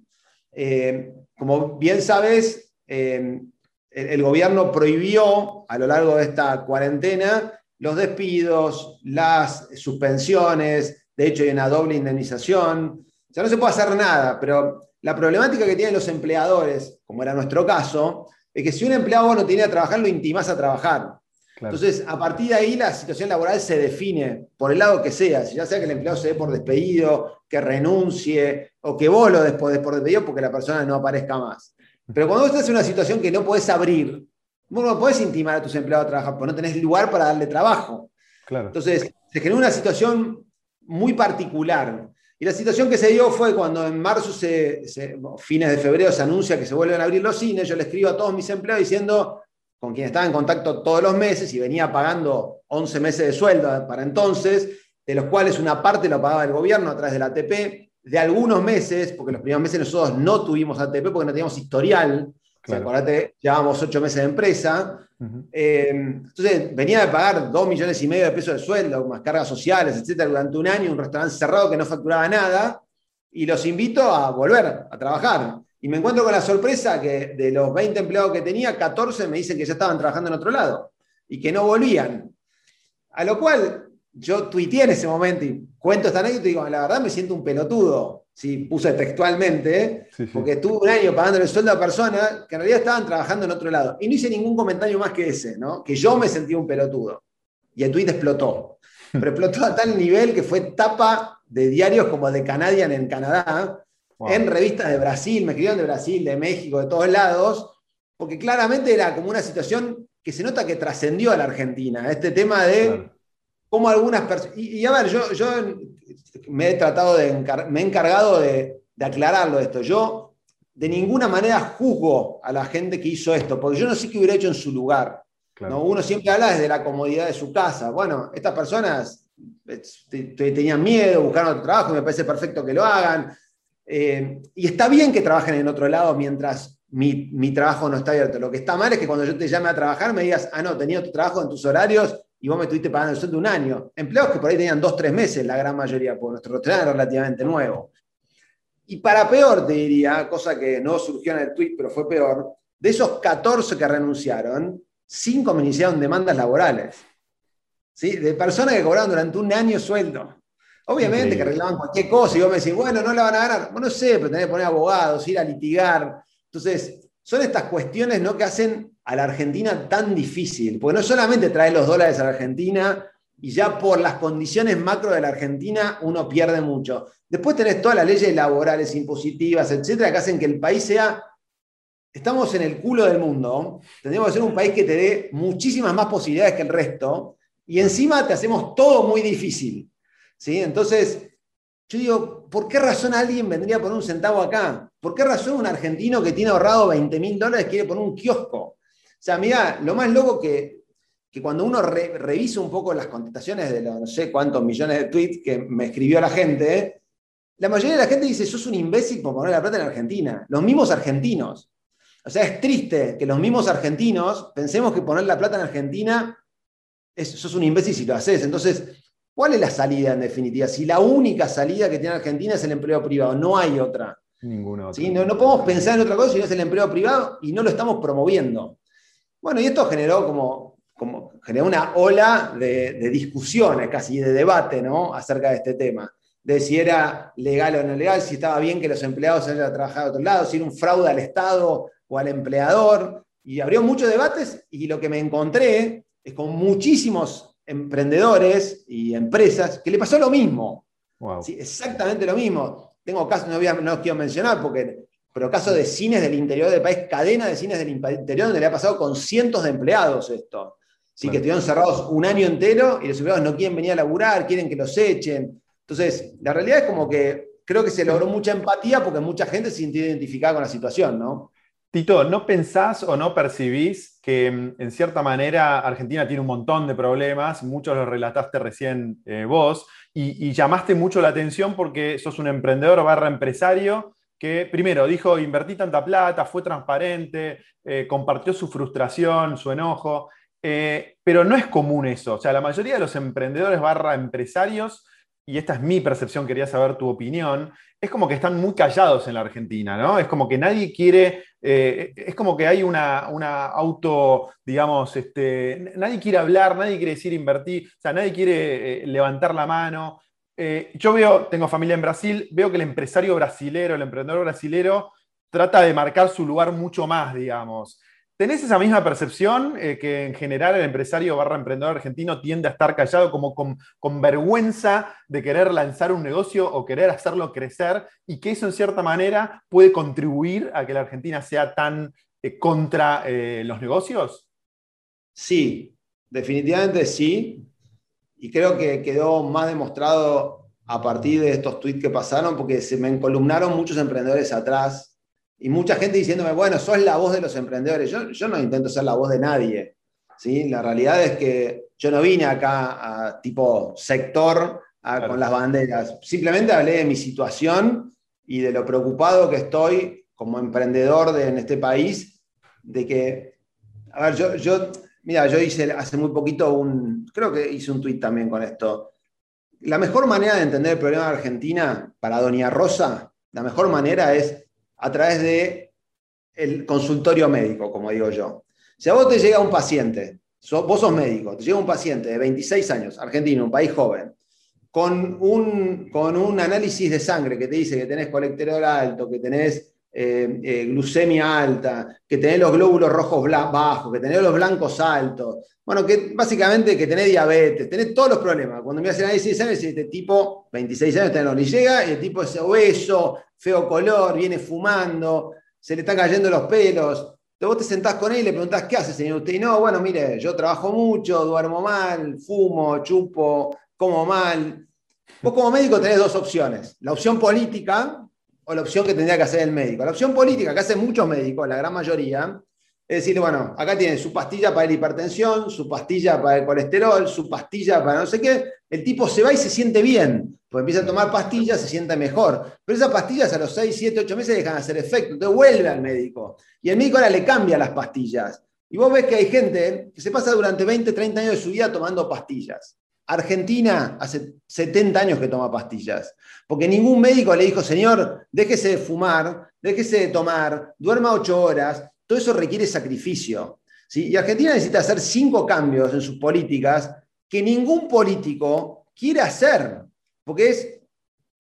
Eh, como bien sabes, eh, el, gobierno prohibió a lo largo de esta cuarentena los despidos, las suspensiones, de hecho, hay una doble indemnización. O sea, no se puede hacer nada, pero la problemática que tienen los empleadores, como era nuestro caso, es que si un empleado no tiene a trabajar, lo intimas a trabajar. Entonces, a partir de ahí, la situación laboral se define por el lado que sea, ya sea que el empleado se dé por despedido, que renuncie, o que vos lo des por despedido porque la persona no aparezca más. Pero cuando vos estás en una situación que no podés abrir, vos no podés intimar a tus empleados a trabajar, porque no tenés lugar para darle trabajo. Entonces, se genera una situación muy particular. Y la situación que se dio fue cuando en marzo, se, fines de febrero, se anuncia que se vuelven a abrir los cines. Yo le escribo a todos mis empleados diciendo, con quien estaba en contacto todos los meses y venía pagando 11 meses de sueldo para entonces, de los cuales una parte lo pagaba el gobierno a través del ATP, de algunos meses, porque los primeros meses nosotros no tuvimos ATP porque no teníamos historial. Acordate, llevábamos ocho meses de empresa. Eh, entonces venía de pagar dos millones y medio de pesos de sueldo, más cargas sociales, etcétera, durante un año, un restaurante cerrado que no facturaba nada. Y los invito a volver a trabajar. Y me encuentro con la sorpresa que de los 20 empleados que tenía, 14 me dicen que ya estaban trabajando en otro lado y que no volvían. A lo cual yo tuiteé en ese momento y cuento esta anécdota y digo, la verdad me siento un pelotudo. Sí, puse textualmente, porque estuve un año pagando el sueldo a personas que en realidad estaban trabajando en otro lado. Y no hice ningún comentario más que ese, ¿no? Que yo me sentí un pelotudo. Y el tweet explotó. Pero explotó a tal nivel que fue tapa de diarios como The Canadian en Canadá, en revistas de Brasil, me escribieron de Brasil, de México, de todos lados, porque claramente era como una situación que se nota que trascendió a la Argentina. Este tema de cómo algunas personas. Y, a ver, yo, yo me he tratado de. me he encargado de, aclararlo esto. Yo de ninguna manera juzgo a la gente que hizo esto, porque yo no sé qué hubiera hecho en su lugar. ¿no? Uno siempre habla desde la comodidad de su casa. Bueno, estas personas tenían miedo, buscaron otro trabajo, me parece perfecto que lo hagan. Eh, y está bien que trabajen en otro lado mientras mi, mi, trabajo no está abierto. Lo que está mal es que cuando yo te llame a trabajar me digas, ah, no, tenía tu trabajo en tus horarios y vos me estuviste pagando el sueldo un año. Empleados que por ahí tenían dos, tres meses, la gran mayoría, porque nuestro restaurante era relativamente nuevo. Y para peor, te diría, cosa que no surgió en el tweet, pero fue peor, de esos 14 que renunciaron, 5 me iniciaron demandas laborales. ¿sí? De personas que cobraron durante un año sueldo. Obviamente que arreglaban cualquier cosa y vos me decís, bueno, no la van a ganar. Bueno, no sé, pero tenés que poner abogados, ir a litigar. Entonces, son estas cuestiones ¿no? que hacen a la Argentina tan difícil, porque no solamente trae los dólares a la Argentina y ya por las condiciones macro de la Argentina uno pierde mucho. Después tenés todas las leyes laborales, impositivas, etcétera, que hacen que el país sea. Estamos en el culo del mundo, tendríamos que ser un país que te dé muchísimas más posibilidades que el resto, y encima te hacemos todo muy difícil. ¿Sí? Entonces, yo digo, ¿por qué razón alguien vendría a poner un centavo acá? ¿Por qué razón un argentino que tiene ahorrado 20 mil dólares quiere poner un kiosco? O sea, mira, lo más loco que, que cuando uno revisa un poco las contestaciones de los no sé cuántos millones de tweets que me escribió la gente, la mayoría de la gente dice, sos un imbécil por poner la plata en Argentina. Los mismos argentinos. O sea, es triste que los mismos argentinos pensemos que poner la plata en Argentina es, sos un imbécil si lo haces. Entonces, ¿Cuál es la salida en definitiva? Si la única salida que tiene Argentina es el empleo privado, no hay otra. Ninguna otra. No, no, podemos pensar en otra cosa si no es el empleo privado y no lo estamos promoviendo. Bueno, y esto generó como, como generó una ola de, discusiones, casi de debate, ¿no? Acerca de este tema. De si era legal o no legal, si estaba bien que los empleados a trabajar a otro lado, si era un fraude al Estado o al empleador. Y abrió muchos debates y lo que me encontré es con muchísimos emprendedores y empresas que le pasó lo mismo. exactamente lo mismo. Tengo casos, no, no quiero mencionar, porque, pero casos de cines del interior del país, cadena de cines del interior donde le ha pasado con cientos de empleados esto. Sí, que estuvieron cerrados un año entero y los empleados no quieren venir a laburar, quieren que los echen. Entonces, la realidad es como que creo que se logró mucha empatía porque mucha gente se sintió identificada con la situación, ¿no? Tito, ¿no pensás o no percibís que mm, en cierta manera Argentina tiene un montón de problemas? Muchos los relataste recién eh, vos y, llamaste mucho la atención porque sos un emprendedor barra empresario que primero dijo, invertí tanta plata, fue transparente, eh, compartió su frustración, su enojo, eh, pero no es común eso. O sea, la mayoría de los emprendedores barra empresarios y esta es mi percepción, quería saber tu opinión, es como que están muy callados en la Argentina, ¿no? Es como que nadie quiere, eh, es como que hay una, auto, digamos, este, nadie quiere hablar, nadie quiere decir invertir, o sea, nadie quiere eh, levantar la mano. Eh, yo veo, tengo familia en Brasil, veo que el empresario brasilero, el emprendedor brasilero, trata de marcar su lugar mucho más, digamos. ¿Tenés esa misma percepción eh, que en general el empresario barra emprendedor argentino tiende a estar callado como con, vergüenza de querer lanzar un negocio o querer hacerlo crecer y que eso en cierta manera puede contribuir a que la Argentina sea tan eh, contra eh, los negocios? Sí, definitivamente sí. Y creo que quedó más demostrado a partir de estos tweets que pasaron porque se me encolumnaron muchos emprendedores atrás y mucha gente diciéndome, bueno, sos la voz de los emprendedores. Yo, yo no intento ser la voz de nadie. ¿sí? La realidad es que yo no vine acá a tipo sector con las banderas. Simplemente hablé de mi situación y de lo preocupado que estoy como emprendedor de, en este país de que, a ver, yo, yo, mira, yo hice hace muy poquito un, creo que hice un tuit también con esto. La mejor manera de entender el problema de Argentina para Doña Rosa, la mejor manera es a través de el consultorio médico, como digo yo. Si a vos te llega un paciente, vos sos médico, te llega un paciente de 26 años, argentino, un país joven, con un, con un análisis de sangre que te dice que tenés colesterol alto, que tenés eh, eh, glucemia alta, que tenés los glóbulos rojos bajos, que tenés los blancos altos, bueno, que básicamente que tenés diabetes, tenés todos los problemas. Cuando me hacen análisis de sangre, este tipo, 26 años, no le llega, y el tipo es obeso, feo color, viene fumando, se le están cayendo los pelos. Entonces vos te sentás con él y le preguntás, ¿qué hace, señor? Usted, y no, bueno, mire, yo trabajo mucho, duermo mal, fumo, chupo, como mal. Vos como médico tenés dos opciones. La opción política o la opción que tendría que hacer el médico. La opción política que hacen muchos médicos, la gran mayoría, es decir, bueno, acá tiene su pastilla para la hipertensión, su pastilla para el colesterol, su pastilla para no sé qué. El tipo se va y se siente bien, pues empieza a tomar pastillas, se siente mejor. Pero esas pastillas a los 6, 7, 8 meses dejan de hacer efecto, entonces vuelve al médico. Y el médico ahora le cambia las pastillas. Y vos ves que hay gente que se pasa durante 20, 30 años de su vida tomando pastillas. Argentina hace 70 años que toma pastillas, porque ningún médico le dijo, señor, déjese de fumar, déjese de tomar, duerma 8 horas, todo eso requiere sacrificio. ¿sí? Y Argentina necesita hacer cinco cambios en sus políticas que ningún político quiere hacer, porque es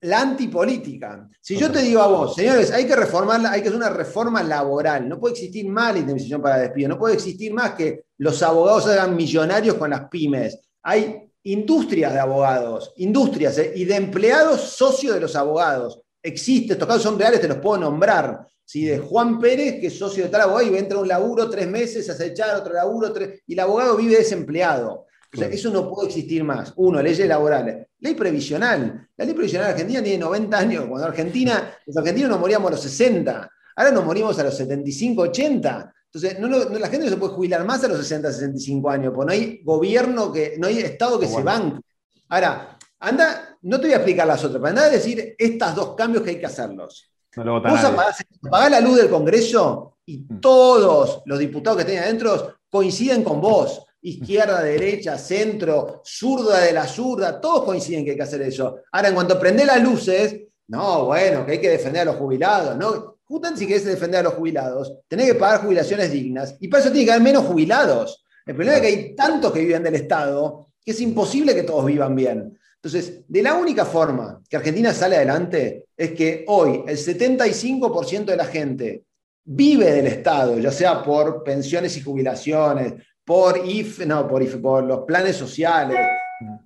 la antipolítica. Si yo te digo a vos, señores, hay que reformar, hay que hacer una reforma laboral, no puede existir más la indemnización para despido, no puede existir más que los abogados hagan millonarios con las pymes. Hay industrias de abogados, industrias ¿eh? y de empleados socios de los abogados. Existe, estos casos son reales, te los puedo nombrar. ¿sí? De Juan Pérez, que es socio de tal abogado, y entra un laburo tres meses, se hace echar otro laburo, tres, y el abogado vive desempleado. O sea, eso no puede existir más. Uno, leyes laborales. Ley previsional. La ley previsional argentina tiene 90 años. Cuando Argentina, los argentinos nos moríamos a los 60. Ahora nos morimos a los 75, 80. Entonces, la gente no se puede jubilar más a los 60, 65 años, porque no hay gobierno, que, no hay Estado que se banque. Ahora, anda, no te voy a explicar las otras, pero anda a decir estos dos cambios que hay que hacerlos. No Vos apagás, la luz del Congreso y mm. todos los diputados que estén adentro coinciden con vos. Izquierda, derecha, centro, zurda de la zurda, todos coinciden que hay que hacer eso. Ahora, en cuanto prende las luces, no, bueno, que hay que defender a los jubilados, ¿no? Justamente si querés defender a los jubilados, tenés que pagar jubilaciones dignas y para eso tiene que haber menos jubilados. El problema es que hay tantos que viven del Estado que es imposible que todos vivan bien. Entonces, de la única forma que Argentina sale adelante es que hoy el 75% de la gente vive del Estado, ya sea por pensiones y jubilaciones, por IF, no, por IF, por los planes sociales,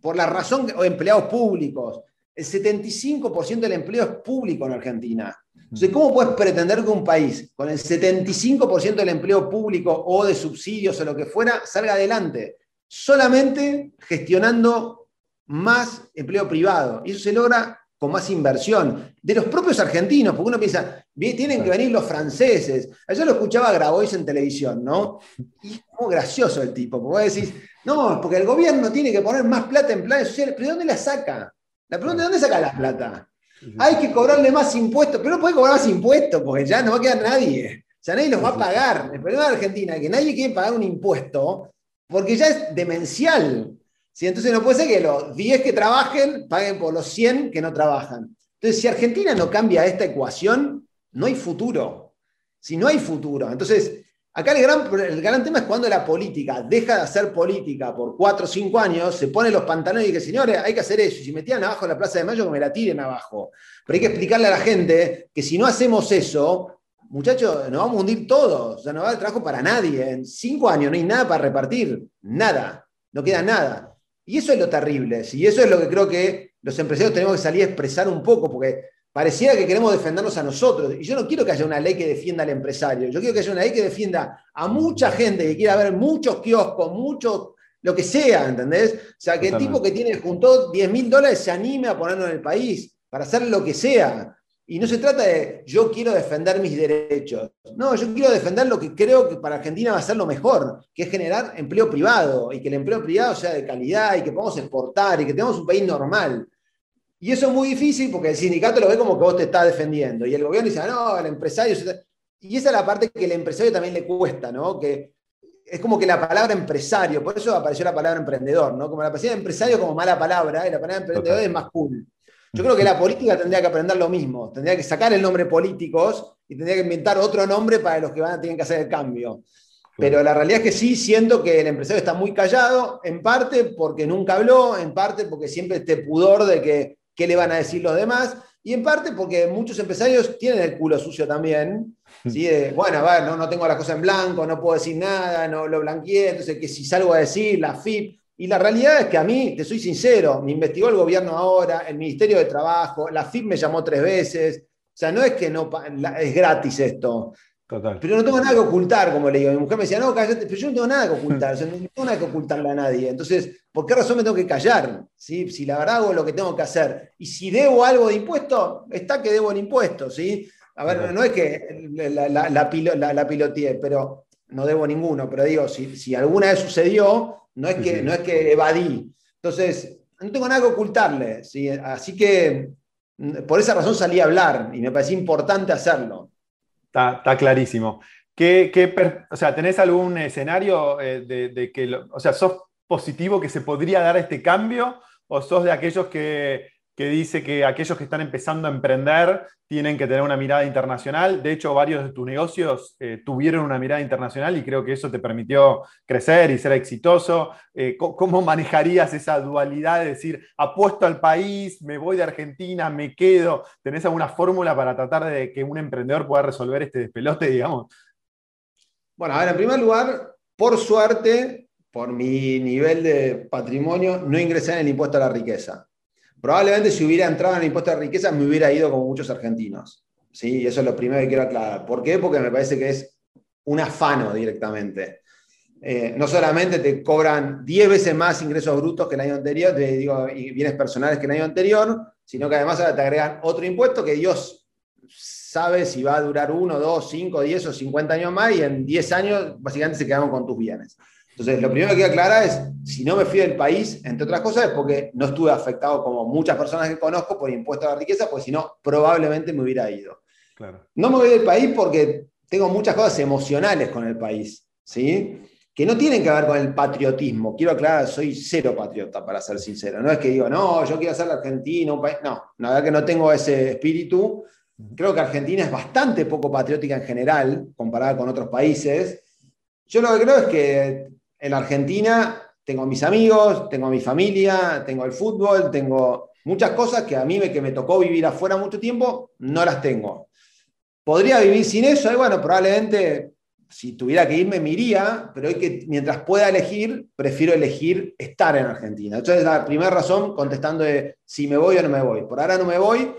por la razón, o empleados públicos. El 75% del empleo es público en Argentina. Entonces, ¿cómo puedes pretender que un país con el 75% del empleo público o de subsidios o lo que fuera salga adelante? Solamente gestionando más empleo privado. Y eso se logra con más inversión de los propios argentinos, porque uno piensa, tienen que venir los franceses. Ayer lo escuchaba Grabois en televisión, ¿no? Y es muy gracioso el tipo, porque vos decís, no, porque el gobierno tiene que poner más plata en planes sociales, pero ¿de dónde la saca? La pregunta es, ¿de dónde saca la plata? Hay que cobrarle más impuestos, pero no puede cobrar más impuestos porque ya no va a quedar nadie. O sea, nadie los va a pagar. El problema de Argentina es que nadie quiere pagar un impuesto porque ya es demencial. ¿Sí? Entonces no puede ser que los 10 que trabajen paguen por los 100 que no trabajan. Entonces, si Argentina no cambia esta ecuación, no hay futuro. Si no hay futuro. Entonces, Acá el gran, el gran tema es cuando la política deja de hacer política por cuatro o cinco años, se pone los pantalones y dice, señores, hay que hacer eso. Si metían abajo la Plaza de Mayo, que me la tiren abajo. Pero hay que explicarle a la gente que si no hacemos eso, muchachos, nos vamos a hundir todos. O sea, no va a haber trabajo para nadie. En cinco años no hay nada para repartir. Nada. No queda nada. Y eso es lo terrible. Y eso es lo que creo que los empresarios tenemos que salir a expresar un poco, porque Pareciera que queremos defendernos a nosotros. Y yo no quiero que haya una ley que defienda al empresario. Yo quiero que haya una ley que defienda a mucha gente que quiera ver muchos kioscos, muchos, lo que sea, ¿entendés? O sea, que el tipo que tiene, juntó 10 mil dólares se anime a ponerlo en el país para hacer lo que sea. Y no se trata de yo quiero defender mis derechos. No, yo quiero defender lo que creo que para Argentina va a ser lo mejor, que es generar empleo privado y que el empleo privado sea de calidad y que podamos exportar y que tengamos un país normal. Y eso es muy difícil porque el sindicato lo ve como que vos te estás defendiendo. Y el gobierno dice, ah, no, el empresario. y esa es la parte que el empresario también le cuesta, ¿no? Que es como que la palabra empresario, por eso apareció la palabra emprendedor, ¿no? Como la palabra empresario como mala palabra, y la palabra emprendedor es más cool. Yo creo que la política tendría que aprender lo mismo, tendría que sacar el nombre políticos y tendría que inventar otro nombre para los que van a tener que hacer el cambio. Pero la realidad es que sí, siento que el empresario está muy callado, en parte porque nunca habló, en parte porque siempre este pudor de que qué le van a decir los demás, y en parte porque muchos empresarios tienen el culo sucio también. ¿sí? bueno, a ver, no, no tengo las cosas en blanco, no puedo decir nada, no lo blanqueé, entonces que si salgo a decir, la FIP. Y la realidad es que a mí, te soy sincero, me investigó el gobierno ahora, el Ministerio de Trabajo, la FIP me llamó tres veces. O sea, no es que no es gratis esto. Pero no tengo nada que ocultar, como le digo. Mi mujer me decía, no, cállate, pero yo no tengo nada que ocultar, no tengo nada que ocultarle a nadie. Entonces, ¿por qué razón me tengo que callar? ¿Sí? Si la verdad hago lo que tengo que hacer. Y si debo algo de impuesto, está que debo el impuesto, ¿sí? A ver, no es que la, la, la, piloteé, pero no debo ninguno. Pero digo, si, si alguna vez sucedió, no es, que, no es que evadí. Entonces, no tengo nada que ocultarle, ¿sí? Así que por esa razón salí a hablar y me parecía importante hacerlo. Está, clarísimo. ¿Qué, o sea, ¿Tenés algún escenario eh, de, que, o sea, sos positivo que se podría dar este cambio o sos de aquellos que, que dice que aquellos que están empezando a emprender tienen que tener una mirada internacional. De hecho, varios de tus negocios eh, tuvieron una mirada internacional y creo que eso te permitió crecer y ser exitoso. Eh, ¿Cómo manejarías esa dualidad de decir, apuesto al país, me voy de Argentina, me quedo? ¿Tenés alguna fórmula para tratar de que un emprendedor pueda resolver este despelote, digamos? Bueno, a ver, en primer lugar, por suerte, por mi nivel de patrimonio, no ingresé en el impuesto a la riqueza. Probablemente si hubiera entrado en el impuesto de riqueza me hubiera ido como muchos argentinos. ¿sí? Eso es lo primero que quiero aclarar. ¿Por qué? Porque me parece que es un afano directamente. Eh, no solamente te cobran 10 veces más ingresos brutos que el año anterior, y bienes personales que el año anterior, sino que además ahora te agregan otro impuesto que Dios sabe si va a durar 1, 2, 5, 10 o 50 años más y en 10 años básicamente se quedan con tus bienes. Entonces, lo primero que quiero aclarar es, si no me fui del país, entre otras cosas, es porque no estuve afectado como muchas personas que conozco por impuesto a la riqueza, porque si no, probablemente me hubiera ido. No me voy del país porque tengo muchas cosas emocionales con el país, ¿sí? que no tienen que ver con el patriotismo. Quiero aclarar, soy cero patriota, para ser sincero. No es que digo, no, yo quiero ser la Argentina, un país. No, la verdad que no tengo ese espíritu. Creo que Argentina es bastante poco patriótica en general, comparada con otros países. Yo lo que creo es que en Argentina tengo a mis amigos, tengo a mi familia, tengo el fútbol, tengo muchas cosas que a mí me, que me tocó vivir afuera mucho tiempo, no las tengo. ¿Podría vivir sin eso? Y bueno, probablemente si tuviera que irme me iría, pero hoy que mientras pueda elegir, prefiero elegir estar en Argentina. Entonces, la primera razón contestando de si me voy o no me voy. Por ahora no me voy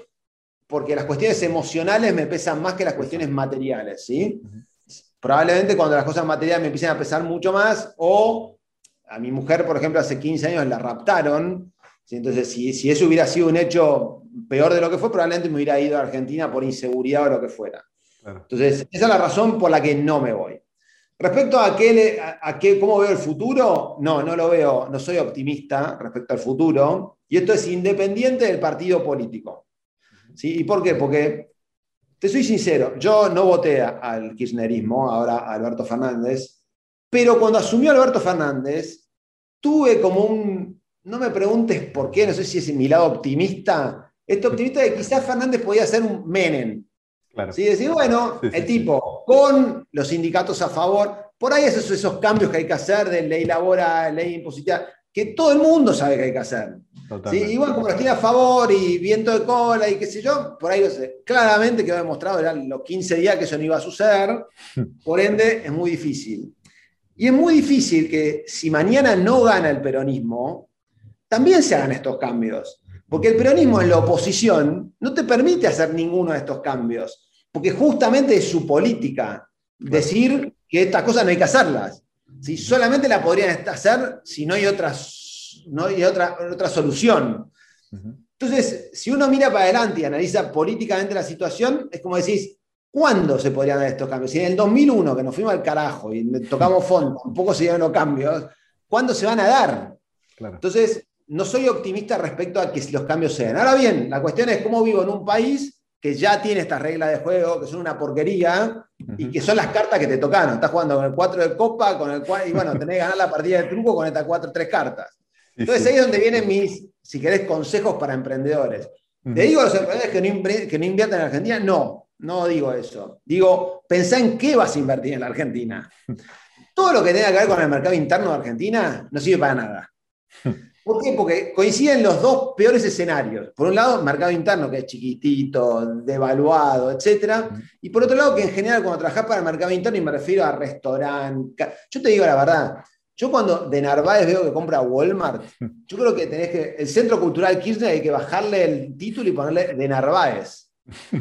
porque las cuestiones emocionales me pesan más que las cuestiones materiales, ¿sí? Probablemente cuando las cosas materiales me empiecen a pesar mucho más, o a mi mujer, por ejemplo, hace 15 años la raptaron, entonces si, si eso hubiera sido un hecho peor de lo que fue, probablemente me hubiera ido a Argentina por inseguridad o lo que fuera. Entonces, esa es la razón por la que no me voy. Respecto a, qué, a, qué, cómo veo el futuro, no, no lo veo, no soy optimista respecto al futuro, y esto es independiente del partido político. ¿Sí? ¿Y por qué? Porque te soy sincero, yo no voté al kirchnerismo, ahora a Alberto Fernández, pero cuando asumió Alberto Fernández, tuve como un, no me preguntes por qué, no sé si es mi lado optimista, este optimista de que quizás Fernández podía ser un Menem. Claro. ¿Sí? Decir, bueno, el tipo, con los sindicatos a favor, por ahí esos, esos cambios que hay que hacer de ley laboral, ley impositiva, que todo el mundo sabe que hay que hacer. ¿Sí? Igual como los tiene a favor y viento de cola y qué sé yo, por ahí lo sé. Claramente quedó demostrado, eran los 15 días que eso no iba a suceder, por ende es muy difícil. Y es muy difícil que si mañana no gana el peronismo, también se hagan estos cambios. Porque el peronismo en la oposición no te permite hacer ninguno de estos cambios, porque justamente es su política decir que estas cosas no hay que hacerlas. Si solamente la podrían hacer si no hay, otras, no hay otra, otra solución. Entonces, si uno mira para adelante y analiza políticamente la situación, es como decís, ¿cuándo se podrían dar estos cambios? Si en el 2001, que nos fuimos al carajo y tocamos fondo, un poco se dieron los cambios, ¿cuándo se van a dar? Entonces, no soy optimista respecto a que los cambios sean. Ahora bien, la cuestión es cómo vivo en un país que ya tiene estas reglas de juego, que son una porquería, y que son las cartas que te tocaron. Estás jugando con el 4 de copa, con el cual, y bueno, tenés que ganar la partida de truco con estas 4 tres cartas. Entonces ahí es donde vienen mis, si querés, consejos para emprendedores. ¿Te digo a los emprendedores que no, que no inviertan en Argentina? No, no digo eso. Digo, pensá en qué vas a invertir en la Argentina. Todo lo que tenga que ver con el mercado interno de Argentina no sirve para nada. ¿Por qué? Porque coinciden los dos peores escenarios. Por un lado, mercado interno, que es chiquitito, devaluado, etc. Y por otro lado, que en general cuando trabajas para el mercado interno, y me refiero a restaurante, yo te digo la verdad, yo cuando de Narváez veo que compra Walmart, yo creo que tenés que, el Centro Cultural Kirchner hay que bajarle el título y ponerle de Narváez.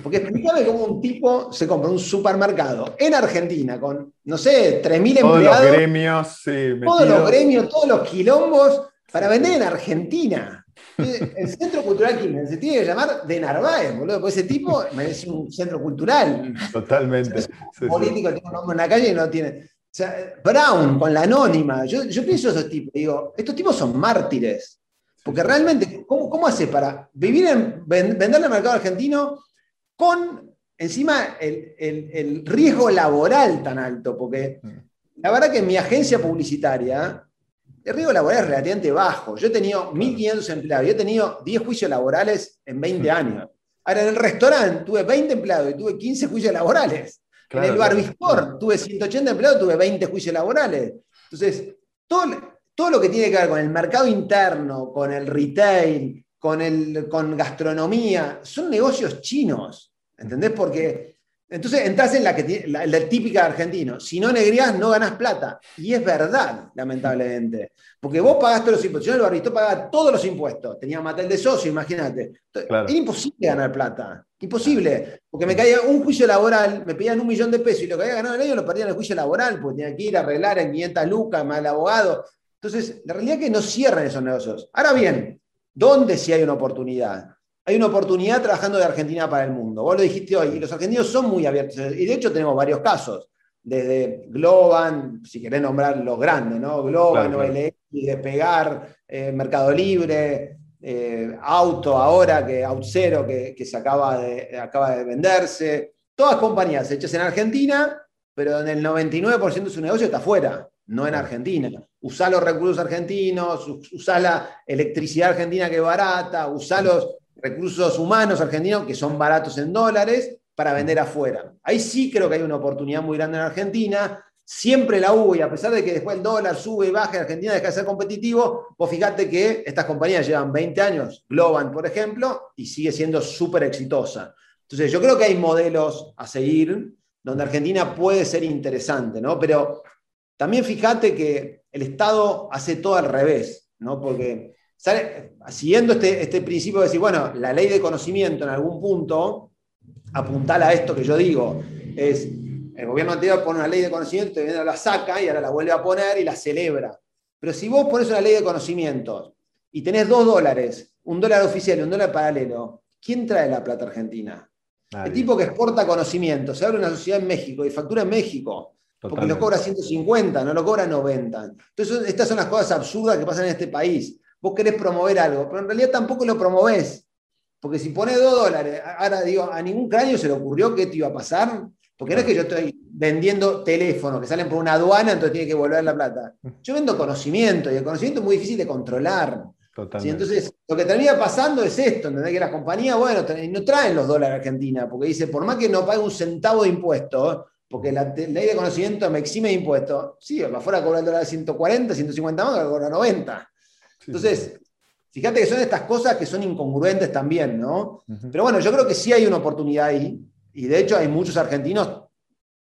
Porque explícame cómo un tipo se compra un supermercado en Argentina con, no sé, 3.000 empleados. Todos los gremios, sí, Todos los gremios, todos los quilombos para vender en Argentina. El Centro Cultural Kirchner se tiene que llamar de Narváez, boludo, porque ese tipo merece un centro cultural. Totalmente. un político tiene un nombre en la calle y no tiene. O sea, Brown con la anónima. Yo, yo pienso esos tipos, digo, estos tipos son mártires. Porque realmente, ¿cómo, cómo hace para vivir en, venderle al mercado argentino con encima el, el, el, riesgo laboral tan alto? Porque mm. la verdad que en mi agencia publicitaria, el riesgo laboral es relativamente bajo. Yo he tenido 1.500 empleados, yo he tenido 10 juicios laborales en 20 mm. años. Ahora, en el restaurante tuve 20 empleados y tuve 15 juicios laborales en el Barbistor tuve 180 empleados, tuve 20 juicios laborales. Entonces, todo, todo lo que tiene que ver con el mercado interno, con el retail, con, el, con gastronomía, son negocios chinos. ¿Entendés? Porque entonces entras en la, que, la, la típica argentino. Si no negrías, no ganas plata. Y es verdad, lamentablemente. Porque vos pagaste los impuestos. Yo en el Barbistor pagaba todos los impuestos. Tenía matel de socio, imagínate. Era imposible ganar plata. Imposible, porque me caía un juicio laboral, me pedían un millón de pesos y lo que había ganado el año lo perdía en el juicio laboral, porque tenía que ir a arreglar en 500 lucas, más el abogado. Entonces, la realidad es que no cierran esos negocios. Ahora bien, ¿dónde sí hay una oportunidad? Hay una oportunidad trabajando de Argentina para el mundo. Vos lo dijiste hoy, y los argentinos son muy abiertos. Y de hecho tenemos varios casos, desde Globan, si querés nombrar los grandes, ¿no? Globan, claro, Despegar, eh, Mercado Libre, eh, auto ahora, que Autzero, que, que se acaba de, acaba de venderse. Todas compañías hechas en Argentina, pero en el 99% de su negocio está afuera, no en Argentina. Usá los recursos argentinos, usá la electricidad argentina que es barata, usá los recursos humanos argentinos que son baratos en dólares para vender afuera. Ahí sí creo que hay una oportunidad muy grande en Argentina siempre la hubo y a pesar de que después el dólar sube y baja y Argentina deja de ser competitivo, vos fíjate que estas compañías llevan 20 años, Globan por ejemplo, y sigue siendo súper exitosa. Entonces yo creo que hay modelos a seguir donde Argentina puede ser interesante, ¿no? Pero también fíjate que el Estado hace todo al revés, ¿no? Porque siguiendo este, este principio de decir, bueno, la ley de conocimiento en algún punto, apuntar a esto que yo digo, es el gobierno anterior pone una ley de conocimiento, y la saca y ahora la vuelve a poner y la celebra. Pero si vos pones una ley de conocimientos y tenés dos dólares, un dólar oficial y un dólar paralelo, ¿quién trae la plata argentina? El tipo que exporta conocimiento, se abre una sociedad en México y factura en México, porque lo cobra 150, no lo cobra 90. Entonces, estas son las cosas absurdas que pasan en este país. Vos querés promover algo, pero en realidad tampoco lo promovés. Porque si pones dos dólares, ahora digo, a ningún cráneo se le ocurrió que esto iba a pasar. Porque no es que yo estoy vendiendo teléfonos que salen por una aduana, entonces tiene que volver la plata. Yo vendo conocimiento y el conocimiento es muy difícil de controlar. Entonces, lo que termina pasando es esto, ¿entendés? Que las compañías, bueno, no traen los dólares a Argentina, porque dice, por más que no pague un centavo de impuesto, porque la ley de conocimiento me exime de impuestos, sí, afuera cobra el dólar de 140, 150 más, cobra 90. Entonces, fíjate que son estas cosas que son incongruentes también, ¿no? Pero bueno, yo creo que sí hay una oportunidad ahí. Y de hecho hay muchos argentinos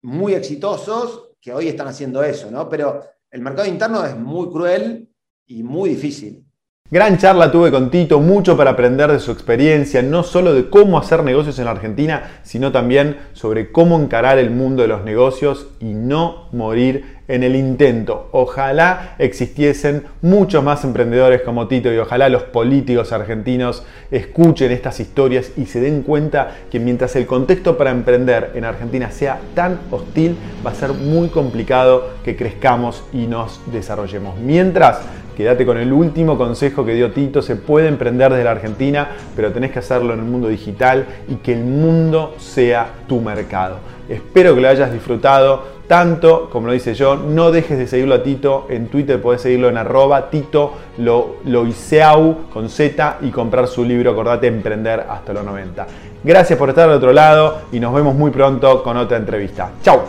muy exitosos que hoy están haciendo eso, ¿no? Pero el mercado interno es muy cruel y muy difícil. Gran charla tuve con Tito, mucho para aprender de su experiencia, no solo de cómo hacer negocios en la Argentina, sino también sobre cómo encarar el mundo de los negocios y no morir en el intento. Ojalá existiesen muchos más emprendedores como Tito y ojalá los políticos argentinos escuchen estas historias y se den cuenta que mientras el contexto para emprender en Argentina sea tan hostil, va a ser muy complicado que crezcamos y nos desarrollemos. Mientras quédate con el último consejo que dio Tito, se puede emprender desde la Argentina, pero tenés que hacerlo en el mundo digital y que el mundo sea tu mercado. Espero que lo hayas disfrutado tanto como lo dice yo. No dejes de seguirlo a Tito en Twitter, podés seguirlo en arroba Tito Loiseau con Z y comprar su libro, acordate, Emprender hasta los 90. Gracias por estar al otro lado y nos vemos muy pronto con otra entrevista. ¡Chao!